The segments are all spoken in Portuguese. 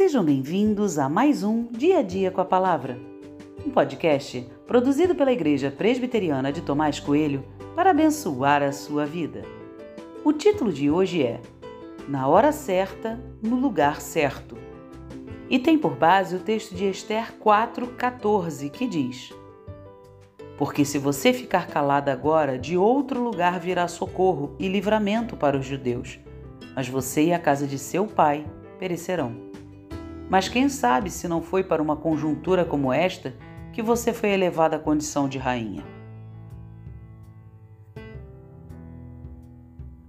Sejam bem-vindos a mais um Dia a Dia com a Palavra, um podcast produzido pela Igreja Presbiteriana de Tomás Coelho para abençoar a sua vida. O título de hoje é Na Hora Certa, no Lugar Certo. E tem por base o texto de Esther 4,14 que diz: Porque se você ficar calada agora, de outro lugar virá socorro e livramento para os judeus, mas você e a casa de seu pai perecerão. Mas quem sabe se não foi para uma conjuntura como esta que você foi elevada à condição de rainha?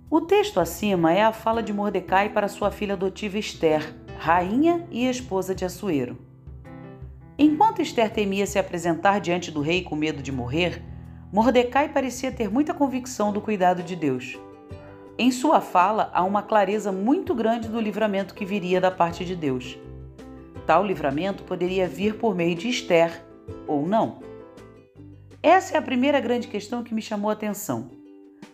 O texto acima é a fala de Mordecai para sua filha adotiva Esther, rainha e esposa de Assuero. Enquanto Esther temia se apresentar diante do rei com medo de morrer, Mordecai parecia ter muita convicção do cuidado de Deus. Em sua fala há uma clareza muito grande do livramento que viria da parte de Deus. Tal livramento poderia vir por meio de Esther ou não. Essa é a primeira grande questão que me chamou a atenção.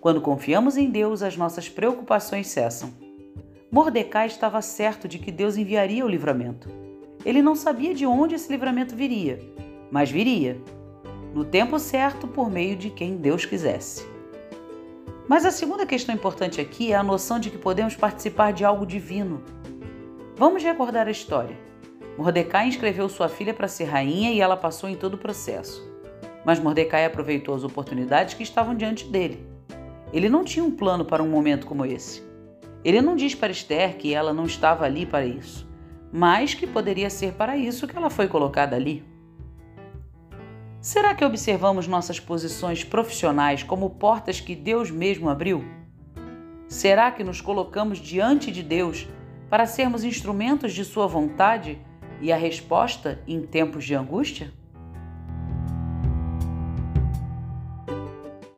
Quando confiamos em Deus, as nossas preocupações cessam. Mordecai estava certo de que Deus enviaria o livramento. Ele não sabia de onde esse livramento viria, mas viria, no tempo certo, por meio de quem Deus quisesse. Mas a segunda questão importante aqui é a noção de que podemos participar de algo divino. Vamos recordar a história. Mordecai inscreveu sua filha para ser rainha e ela passou em todo o processo. Mas Mordecai aproveitou as oportunidades que estavam diante dele. Ele não tinha um plano para um momento como esse. Ele não diz para Esther que ela não estava ali para isso, mas que poderia ser para isso que ela foi colocada ali. Será que observamos nossas posições profissionais como portas que Deus mesmo abriu? Será que nos colocamos diante de Deus para sermos instrumentos de Sua vontade e a resposta em tempos de angústia?